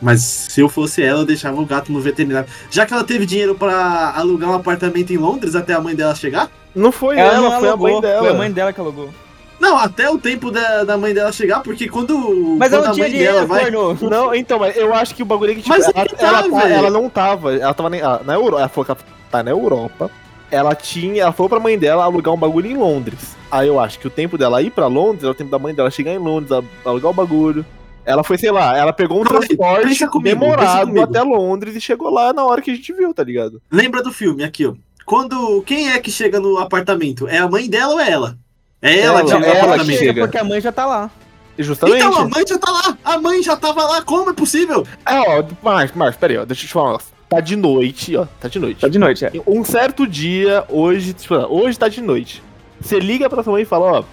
Mas se eu fosse ela, eu deixava o gato no veterinário. Já que ela teve dinheiro para alugar um apartamento em Londres até a mãe dela chegar? Não foi ela, ela foi alugou, a mãe dela. Foi a mãe dela que alugou. Não, até o tempo da, da mãe dela chegar, porque quando. Mas quando ela não tinha dinheiro, vai... Porno. Não, então, mas eu acho que o bagulho é que tipo, mas ela, tá, ela, tá, ela, não tava. Ela tava na, na Europa. Ela falou que ela tá na Europa. Ela tinha. Ela falou pra mãe dela alugar um bagulho em Londres. Aí eu acho que o tempo dela ir pra Londres era o tempo da mãe dela chegar em Londres, alugar o bagulho. Ela foi, sei lá, ela pegou um não, transporte comigo, demorado até Londres e chegou lá na hora que a gente viu, tá ligado? Lembra do filme aqui, ó. Quando. Quem é que chega no apartamento? É a mãe dela ou é ela? É ela, ela que chega no apartamento. Chega porque a mãe já tá lá. Justamente. Então, a mãe já tá lá. A mãe já tava lá. Como é possível? É, ó, Marcos, Marcos, peraí, ó. Deixa eu te falar. Tá de noite, ó. Tá de noite. Tá de noite, é. Um certo dia, hoje, tipo, hoje tá de noite. Você liga pra sua mãe e fala, ó,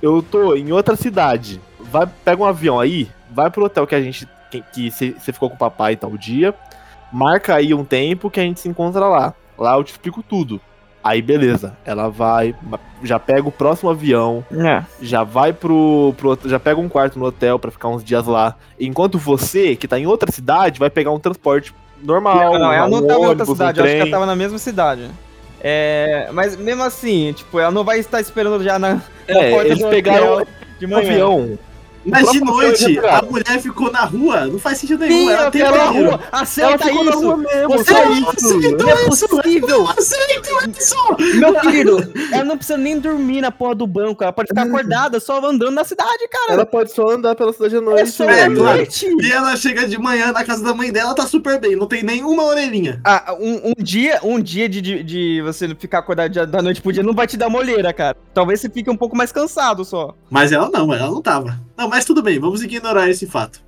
eu tô em outra cidade. Vai, pega um avião aí, vai pro hotel que a gente. que você ficou com o papai tal dia. Marca aí um tempo que a gente se encontra lá. Lá eu te explico tudo. Aí beleza, ela vai, já pega o próximo avião, é. já vai pro, pro, já pega um quarto no hotel para ficar uns dias lá. Enquanto você, que tá em outra cidade, vai pegar um transporte normal. Não, não ela um não tava em outra cidade, um eu acho que ela tava na mesma cidade. É, mas mesmo assim, tipo, ela não vai estar esperando já na, na é, porta eles do pegaram de manhã. avião mas de noite, a mulher ficou na rua, não faz sentido nenhum. Sim, ela tem na rua. Aceita ela isso. Na rua mesmo, Você não isso. Não é possível. Aceita isso. Meu querido, ela não precisa nem dormir na porra do banco. Ela pode ficar acordada só andando na cidade, cara. Ela pode só andar pela cidade à noite. É só é, noite. E ela chega de manhã na casa da mãe dela, tá super bem. Não tem nenhuma orelhinha. Ah, um, um dia, um dia de, de, de, você ficar acordado da noite pro dia não vai te dar molheira, cara. Talvez você fique um pouco mais cansado só. Mas ela não, ela não tava. Não, mas tudo bem, vamos ignorar esse fato.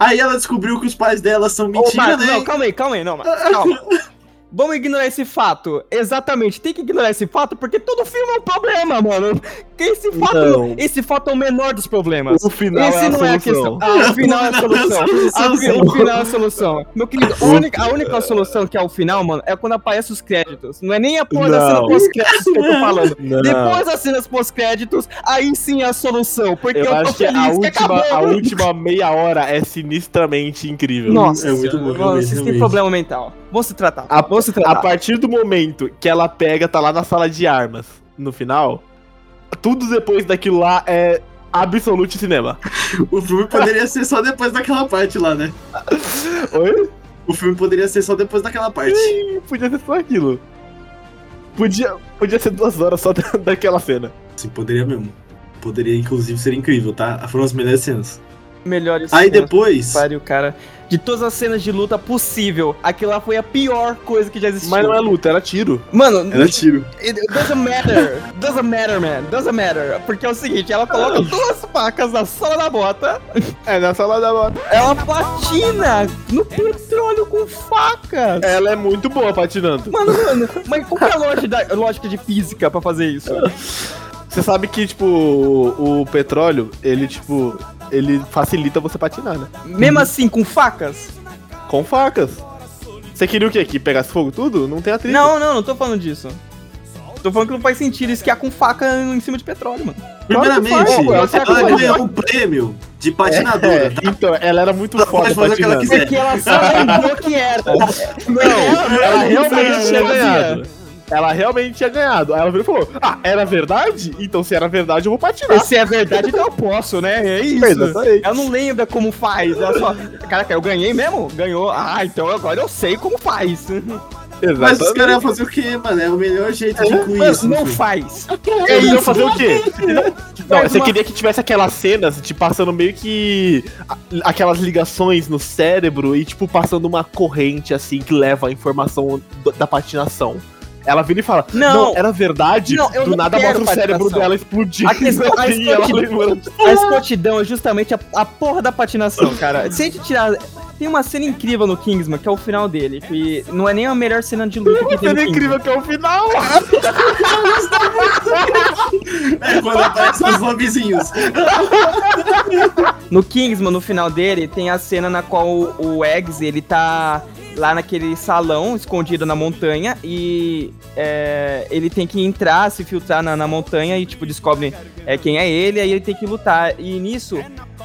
Aí ela descobriu que os pais dela são mentira, né? Não, calma aí, calma aí, não, calma. Vamos ignorar esse fato. Exatamente, tem que ignorar esse fato porque todo filme é um problema, mano. Que esse fato, Não. esse fato é o menor dos problemas. O final Esse é a não é a solução. questão. Ah, o final é a solução. Ah, o fi- o final é a solução. Meu querido, a única, a única solução que é o final, mano, é quando aparece os créditos. Não é nem a porra da cena pós-créditos que eu tô falando. Não. Depois das cenas pós-créditos, aí sim é a solução. Porque eu, Eu tô feliz a que última, acabou. a última meia hora é sinistramente incrível. Nossa, É muito bom, vocês têm problema mental. Vão se tratar. A, Vão se a tratar. partir do momento que ela pega, tá lá na sala de armas, no final, tudo depois daquilo lá é absolute cinema. O filme poderia ser só depois daquela parte lá, né? Oi? O filme poderia ser só depois daquela parte. Ih, Podia ser só aquilo. Podia, podia ser duas horas só da- daquela cena. Sim, poderia mesmo. Poderia, inclusive, ser incrível, tá? Foram as melhores cenas. Melhores Aí cenas. depois. Pariu, cara. De todas as cenas de luta possível, aquilo lá foi a pior coisa que já existiu. Mas não é luta, era tiro. Mano, Era tiro. it doesn't matter. Doesn't matter, man. Doesn't matter. Porque é o seguinte, ela coloca duas facas na sola da bota, É, na sala da bota. ela patina no petróleo com facas. Ela é muito boa patinando. Mano, mano, mas qual que é a lógica, lógica de física pra fazer isso? Você sabe que, tipo, o, o petróleo, ele, tipo, ele facilita você patinar, né? Mesmo assim, com facas? Com facas. Você queria o quê? Que pegasse fogo tudo? Não tem atrito. Não, não, não tô falando disso. Tô falando que não faz sentido esquiar com faca em cima de petróleo, mano. Primeiramente, faz, pô, ela ela ganhou um prêmio de É, patinadora, tá? então, ela era muito Ela foda ela patinando. Porque ela só lembrou que era. Não, ela realmente tinha ganhado. Ela realmente tinha ganhado. Aí ela virou e falou: Ah, era verdade? Então se era verdade, eu vou patinar. Se é verdade, então eu posso, né? É isso. Exatamente. Ela não lembra como faz. Ela só. Caraca, eu ganhei mesmo? Ganhou. Ah, então agora eu sei como faz. Mas os caras iam fazer o quê, mano? É o melhor jeito de incluir Mas isso. no não faz. Eles iam fazer o quê? Não, você uma- queria que tivesse aquelas cenas, tipo, passando meio que aquelas ligações no cérebro e, tipo, passando uma corrente, assim, que leva a informação da patinação. Ela vira e fala, Não. não, era verdade, Não, eu do não nada mostra o cérebro dela explodindo. A questão- a escrotidão-. A escrotidão é justamente a, a porra da patinação, cara. Se a gente tirar. Tem uma cena incrível no Kingsman, que é o final dele. Que não é nem a melhor cena de luta que tem no Cena incrível que é o final. É quando aparecem os lobbyzinhos. No Kingsman, no final dele, tem a cena na qual o Eggs, ele tá lá naquele salão, escondido na montanha, e é, ele tem que entrar, se filtrar na, na montanha e, tipo, descobre é, quem é ele, aí ele tem que lutar. E nisso,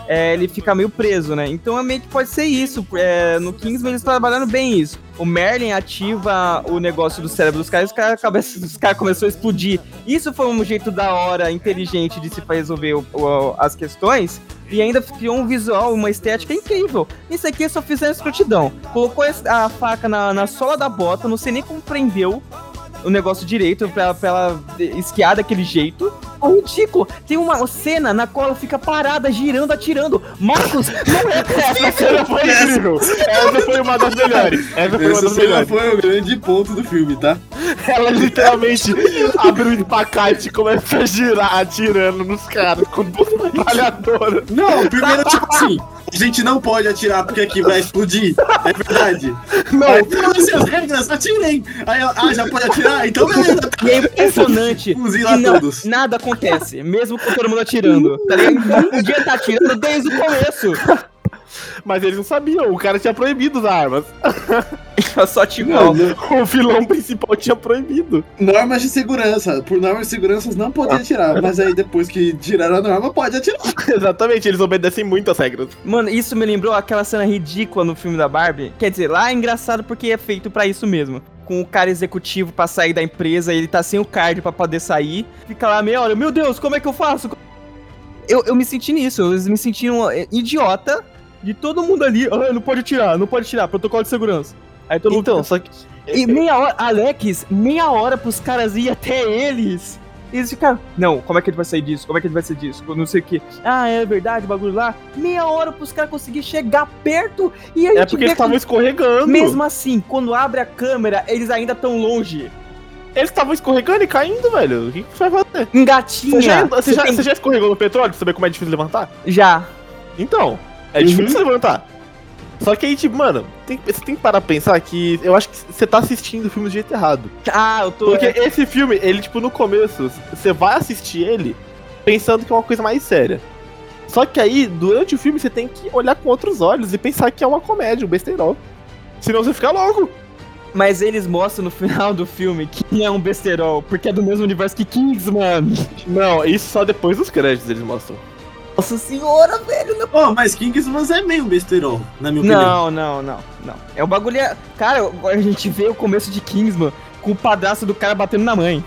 é, ele fica meio preso, né? Então é meio que pode ser isso. É, no Kingsman eles trabalharam bem isso. O Merlin ativa o negócio do cérebro dos caras e os caras cabeça- os caras começou a explodir. Isso foi um jeito da hora, inteligente de se resolver o- o- as questões. E ainda criou um visual, uma estética incrível. Isso aqui só fizeram escrotidão. Colocou a faca na, na sola da bota, não sei nem como prendeu o negócio direito pra, pra ela esquiar daquele jeito. É ridículo. Tem uma cena na qual ela fica parada, girando, atirando. Marcos, não é Essa cena foi incrível. Essa foi uma das melhores. Essa foi uma das cena melhores. foi o grande ponto do filme, tá? Ela literalmente abre o espacate e começa a girar, atirando nos caras com metralhadoras. Não, primeiro, tipo assim, a gente não pode atirar porque aqui vai explodir. É verdade. Não, Aí, foda-se as regras, atirem. Aí ela, ah, já pode atirar? Então beleza. E é impressionante Fuzila não- todos. nada acontece, mesmo com todo mundo atirando. Tá ligado? Então podia estar atirando desde o começo. Mas eles não sabiam, o cara tinha proibido usar armas. Só atirou. O vilão principal tinha proibido. Normas de segurança. Por normas de segurança não podia atirar. Mas aí depois que tiraram a norma, pode atirar. Exatamente, eles obedecem muito às regras. Mano, isso me lembrou aquela cena ridícula no filme da Barbie. Quer dizer, lá é engraçado porque é feito pra isso mesmo. Com o cara executivo pra sair da empresa, ele tá sem o card pra poder sair. Fica lá meia hora, meu Deus, como é que eu faço? Eu, eu me senti nisso, eu me senti um é, idiota de todo mundo ali. Ah, não pode tirar, não pode tirar, protocolo de segurança. Aí todo mundo Então, só que. E meia hora, Alex, meia hora pros caras ir até eles. E eles ficaram, não, como é que ele vai sair disso? Como é que ele vai sair disso? Não sei o que. Ah, é verdade, o bagulho lá. Meia hora pros caras conseguirem chegar perto e aí É porque eles estavam escorregando. Mesmo assim, quando abre a câmera, eles ainda estão longe. Eles estavam escorregando e caindo, velho. O que, que você vai fazer? Engatinha. Você já, você, já, tem- você já escorregou no petróleo pra saber como é difícil levantar? já. Então, é Uhum. difícil levantar. Só que aí, tipo, mano, tem- você tem que parar pra pensar que eu acho que você tá assistindo o filme do jeito errado. Ah, eu tô. Porque esse filme, ele, tipo, no começo, você vai assistir ele pensando que é uma coisa mais séria. Só que aí, durante o filme, você tem que olhar com outros olhos e pensar que é uma comédia, um besteirol. Senão você fica louco. Mas eles mostram no final do filme que é um besterol, porque é do mesmo universo que Kingsman. Não, isso só depois dos créditos eles mostram. Nossa senhora, velho. Não, Ó, mas Kingsman é meio besterol, na minha opinião. não, não, não. não. É o bagulho. É... Cara, agora a gente vê o começo de Kingsman com o padrasto do cara batendo na mãe.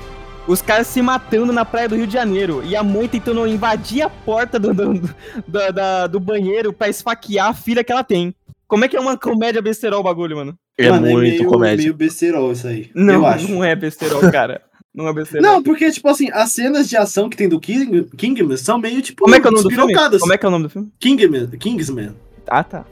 Os caras se matando na praia do Rio de Janeiro. E a mãe tentando invadir a porta do, do, do, da- do banheiro pra esfaquear a filha que ela tem. Como é que é uma comédia besterol o bagulho, mano? É Mano, muito meio, comédia. meio besterol isso aí. Não, eu acho. não é besterol, cara. Não é. Não, porque, tipo assim, as cenas de ação que tem do King, Kingman são meio, tipo, Como é que é o nome do filme? Como é que é o nome do filme? Kingman, Kingsman. Ah, tá.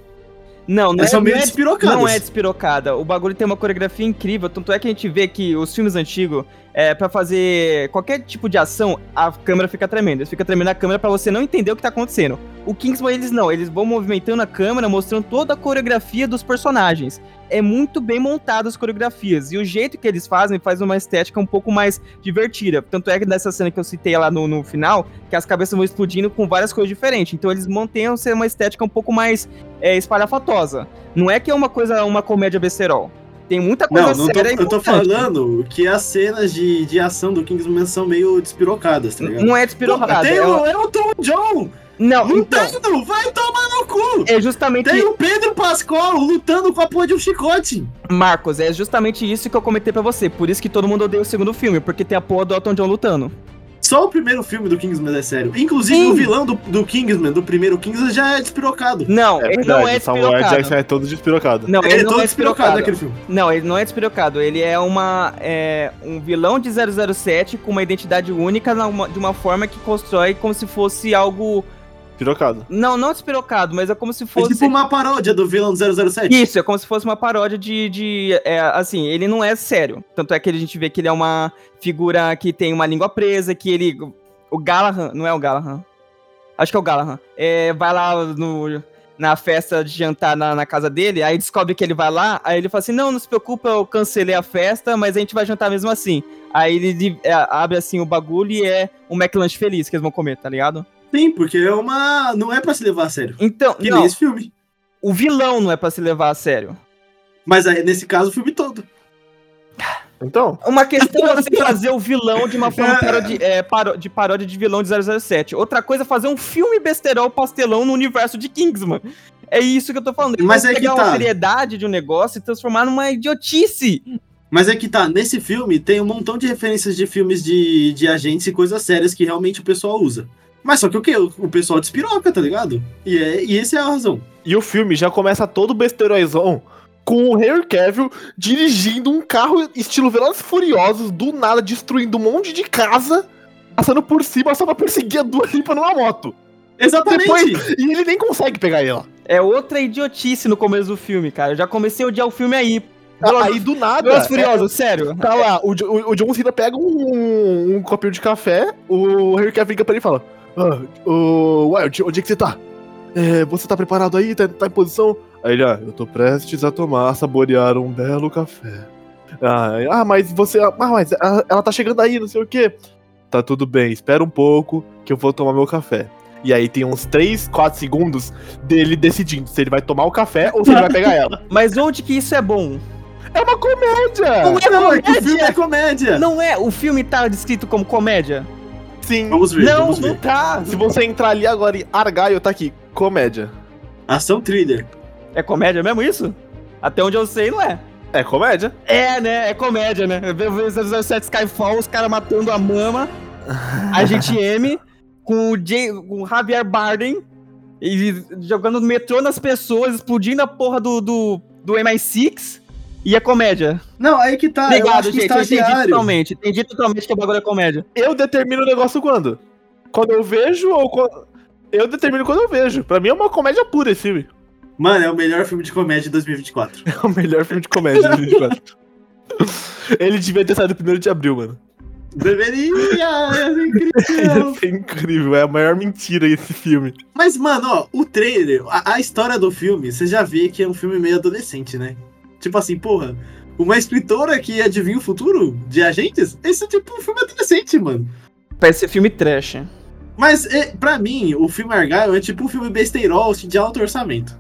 Não, não é, são meio não é despirocadas. Não é despirocada. O bagulho tem uma coreografia incrível. Tanto é que a gente vê que os filmes antigos, é, para fazer qualquer tipo de ação, a câmera fica tremendo. Eles ficam tremendo a câmera pra você não entender o que tá acontecendo. O Kingsman, eles não. Eles vão movimentando a câmera, mostrando toda a coreografia dos personagens. É muito bem montado as coreografias. E o jeito que eles fazem faz uma estética um pouco mais divertida. Tanto é que nessa cena que eu citei lá no, no final, que as cabeças vão explodindo com várias coisas diferentes. Então eles mantêm ser uma estética um pouco mais é, espalhafatosa. Não é que é uma coisa, uma comédia besterol. Tem muita coisa Não, não tô, séria e eu tô falando que as cenas de, de ação do Kingsman são meio despirocadas, tá ligado? Não é despirocada. tem é o o- Elton John Não, então, lutando, vai tomar cu! é justamente Tem o Pedro Pascoal lutando com a porra de um chicote. Marcos, é justamente isso que eu comentei pra você. Por isso que todo mundo odeia o segundo filme, porque tem a porra do Elton John lutando. Só o primeiro filme do Kingsman é sério. Inclusive, Sim. o vilão do, do Kingsman, do primeiro Kingsman, já é despirocado. Não, É ele verdade, não é o Samuel Jackson despirocado. é todo despirocado. Não, Ele ele é não todo é despirocado despirocado. naquele filme. Não, ele não é despirocado. Ele é uma é, um vilão de 007 com uma identidade única uma- de uma forma que constrói como se fosse algo. Despirocado. Não, não despirocado, mas é como se É fosse. tipo uma paródia do vilão do 007. Isso, é como se fosse uma paródia de. de é, assim, ele não é sério. Tanto é que a gente vê que ele é uma figura que tem uma língua presa, que ele. O Galahad, não é o Galahad? Acho que é o Galahad. É, vai lá no, na festa de jantar na, na casa dele, aí descobre que ele vai lá, aí ele fala assim: Não, não se preocupa, eu cancelei a festa, mas a gente vai jantar mesmo assim. Aí ele é, abre assim o bagulho e é um McLanche feliz que eles vão comer, tá ligado? Sim, porque é uma. Não é pra se levar a sério. Então, Que não, nem esse filme. o vilão não é pra se levar a sério. Mas aí, nesse caso, o filme todo. Então, Uma questão é você fazer o vilão de uma forma parodi- é, paro- de paródia de vilão de 007. Outra coisa é fazer um filme besterol pastelão no universo de Kingsman. É isso que eu tô falando. Eles Mas é que pegar tá. uma seriedade de um negócio e transformar numa idiotice. Mas é que tá, nesse filme tem um montão de referências de filmes de, de agentes e coisas sérias que realmente o pessoal usa. Mas só que o que? O, o pessoal despiroca, tá ligado? E, é, e essa é a razão. e o filme já começa todo besteroizão com o Henry Cavill dirigindo um carro estilo Velozes e Furiosos, do nada destruindo um monte de casa, passando por cima só pra perseguir a Dua Lipa numa moto. Exatamente! Depois, e ele nem consegue pegar ela. É outra idiotice no começo do filme, cara. Eu já comecei a odiar o filme aí. Aí do nada. Velozes e Furiosos, sério. Tá lá, o, o, o John Cena pega um, um copinho de café, o Henry Cavill liga pra ele e fala: ah, o Wild, onde é que você tá? É, você tá preparado aí? Tá, tá em posição? Aí ele, ah, eu tô prestes a tomar, saborear um belo café. Ah, ah, mas você. Ah, mas ela, ela tá chegando aí, não sei o quê. Tá tudo bem, espera um pouco que eu vou tomar meu café. E aí tem uns 3, 4 segundos dele decidindo se ele vai tomar o café ou se ele vai pegar ela. Mas onde que isso é bom? É uma comédia! Não é Não, é que o filme comédia. é comédia! Não é. O filme tá descrito como comédia? Sim. Vamos ver, Não, vamos não ver. tá. Se você entrar ali agora em Argyle, tá aqui, comédia. Ação thriller. É comédia mesmo isso? Até onde eu sei, não é. É comédia? É, né? É comédia, né? Ver o 007 Skyfall, os caras matando a mama, a gente M, com o, Jay, com o Javier Bardem, e jogando metrô nas pessoas, explodindo a porra do, do, do MI6, e é comédia. Não, aí que tá. acho que gente, eu entendi estagiário. totalmente. Entendi totalmente que o bagulho é comédia. Eu determino o negócio quando? Quando eu vejo ou quando... Eu determino quando eu vejo. Pra mim é uma comédia pura esse filme. Mano, é o melhor filme de comédia de 2024. É o melhor filme de comédia de 2024. Ele devia ter saído primeiro de abril, mano. Deveria, é incrível. Isso é incrível, é a maior mentira esse filme. Mas, mano, ó, o trailer, a, a história do filme, você já vê que é um filme meio adolescente, né? Tipo assim, porra, uma escritora que adivinha o futuro de agentes? Esse é tipo um filme adolescente, mano. Parece ser filme trash. Mas, é, pra mim, o filme Argyle é tipo um filme besteirol de alto orçamento.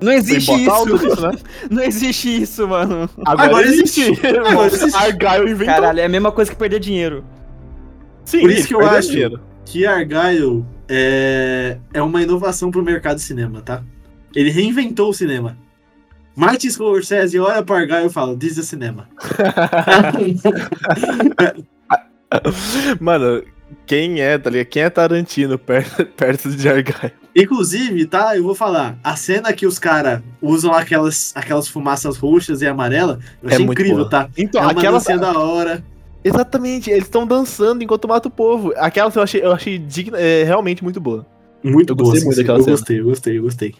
Não existe isso. né? Não existe isso, mano. Agora, Agora existe. existe. Agora existe. Argyle inventou. Caralho, é a mesma coisa que perder dinheiro. Sim, Por isso que eu acho- dinheiro. Que Argyle é, é uma inovação pro mercado de cinema, tá? Ele reinventou o cinema. Martin Scorsese olha pra Argyle e fala, this is cinema. Mano, quem é, tá ligado? Quem é Tarantino perto, perto de Argyle? Inclusive, tá? Eu vou falar. A cena que os caras usam aquelas, aquelas fumaças roxas e amarelas, eu É achei muito incrível, boa. tá? Então, é uma aquela. dancinha da hora. Exatamente, eles estão dançando enquanto mata o povo. Aquela eu achei, eu achei digna, é, realmente muito boa. Muito Eu boa. gostei muito daquela eu cena. gostei, eu gostei, eu gostei.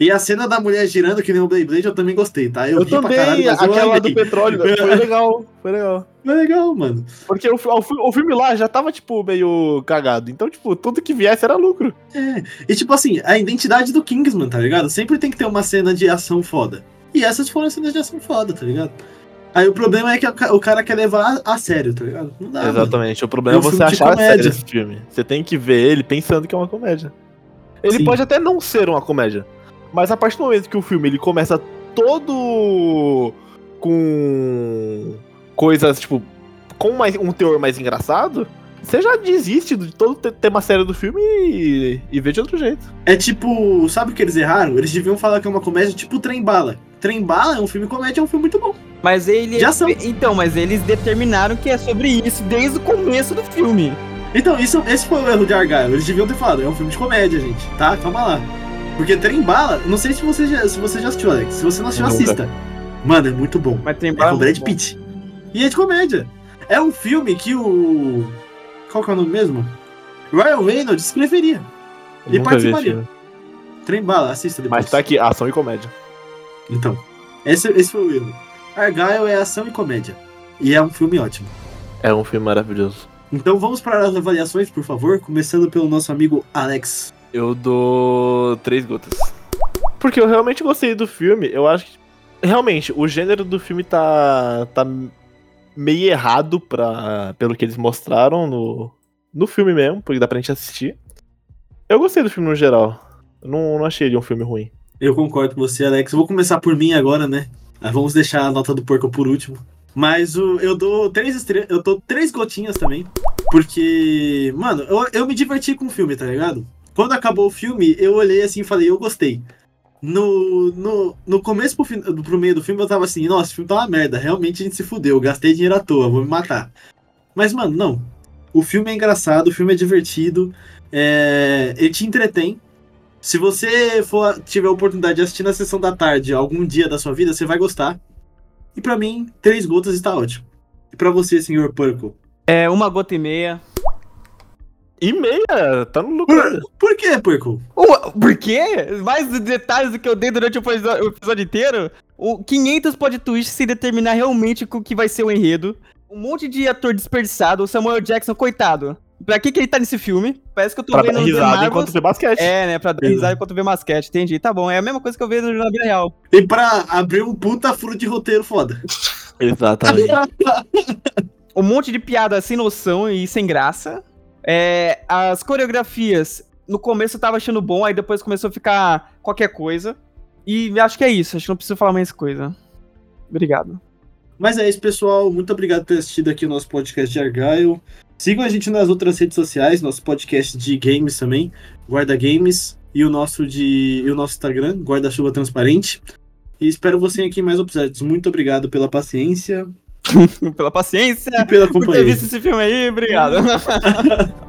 E a cena da mulher girando que nem o Beyblade eu também gostei, tá? Eu, Eu, também, caralho, eu aquela amei. do petróleo, foi legal, foi legal. Foi legal, mano. Porque o, o, o filme lá já tava, tipo, meio cagado. Então, tipo, tudo que viesse era lucro. É. E tipo assim, a identidade do Kingsman, tá ligado? Sempre tem que ter uma cena de ação foda. E essas foram cenas de ação foda, tá ligado? Aí o problema é que o ca- o cara quer levar a sério, tá ligado? Não dá. mano. Exatamente. O problema É é, você achar sério esse filme. Você tem que ver ele pensando que é uma comédia. Ele Sim. pode até não ser uma comédia. Mas a partir do momento que o filme ele começa todo com coisas, tipo, com mais, um teor mais engraçado, você já desiste de todo o te- tema sério do filme e, e vê de outro jeito. É tipo, sabe o que eles erraram? Eles deviam falar que é uma comédia tipo Trem Bala. Trem Bala é um filme comédia, é um filme muito bom. Mas ele. De ação. Então, mas eles determinaram que é sobre isso desde o começo do filme. Então, isso, esse foi o erro de Argyle. Eles deviam ter falado, é um filme de comédia, gente. Tá? Calma lá. Porque Trem Bala, não sei se você já, se você já assistiu, Alex. Se você não assistiu, Nunca. assista. Mano, é muito bom. Mas tem É com o Brad Pitt. E é de comédia. É um filme que o. Qual que é o nome mesmo? Ryan Reynolds escreveria. E esse participaria. Trem Bala, assista depois. Mas tá aqui, ação e comédia. Então, esse, esse foi o erro. Argyle é ação e comédia. E é um filme ótimo. É um filme maravilhoso. Então vamos para as avaliações, por favor, começando pelo nosso amigo Alex. Eu dou três gotas. Porque eu realmente gostei do filme. Eu acho que. Realmente, o gênero do filme tá. tá meio errado pra, pelo que eles mostraram no, no filme mesmo, porque dá pra gente assistir. Eu gostei do filme no geral. Eu não, não achei ele um filme ruim. Eu concordo com você, Alex. Eu vou começar por mim agora, né? Vamos deixar a nota do porco por último. Mas o, eu dou três estrelas. Eu dou três gotinhas também. Porque, mano, eu, eu me diverti com o filme, tá ligado? Quando acabou o filme, eu olhei assim e falei, eu gostei. No, no, no começo pro, fin- pro meio do filme, eu tava assim, nossa, esse filme tá uma merda. Realmente a gente se fudeu. Eu gastei dinheiro à toa, vou me matar. Mas, mano, não. O filme é engraçado, o filme é divertido. é, ele te entretém. Se você for tiver a oportunidade de assistir na sessão da tarde algum dia da sua vida, você vai gostar. E pra mim, três gotas está ótimo. E pra você, senhor Purple? É uma gota e meia. E meia, tá no lucro. Por que, Purple? Uma- por quê? Mais detalhes do que eu dei durante o episódio, o episódio inteiro? O 500 plot twists se determinar realmente o que vai ser o enredo. Um monte de ator desperdiçado. O Samuel Jackson, coitado. Pra que que ele tá nesse filme? Parece que eu tô Pra vendo dar risada Marvels. enquanto vê basquete. É, né? Pra dar Exato. risada enquanto vê basquete. Entendi. Tá bom. É a mesma coisa que eu vejo na vida real. E pra abrir um puta furo de roteiro foda. Exatamente. um monte de piada sem noção e sem graça. É, as coreografias, no começo eu tava achando bom, aí depois começou a ficar qualquer coisa. E acho que é isso, acho que não preciso falar mais coisa. Obrigado. Mas é isso, pessoal. Muito obrigado por ter assistido aqui o nosso podcast de Argyle. Sigam a gente nas outras redes sociais, nosso podcast de games também, Guarda Games, e o nosso de e o nosso Instagram, Guarda-chuva Transparente. E espero você aqui em mais episódios. Muito obrigado pela paciência Pela paciência, e pela por ter visto esse filme aí, obrigado.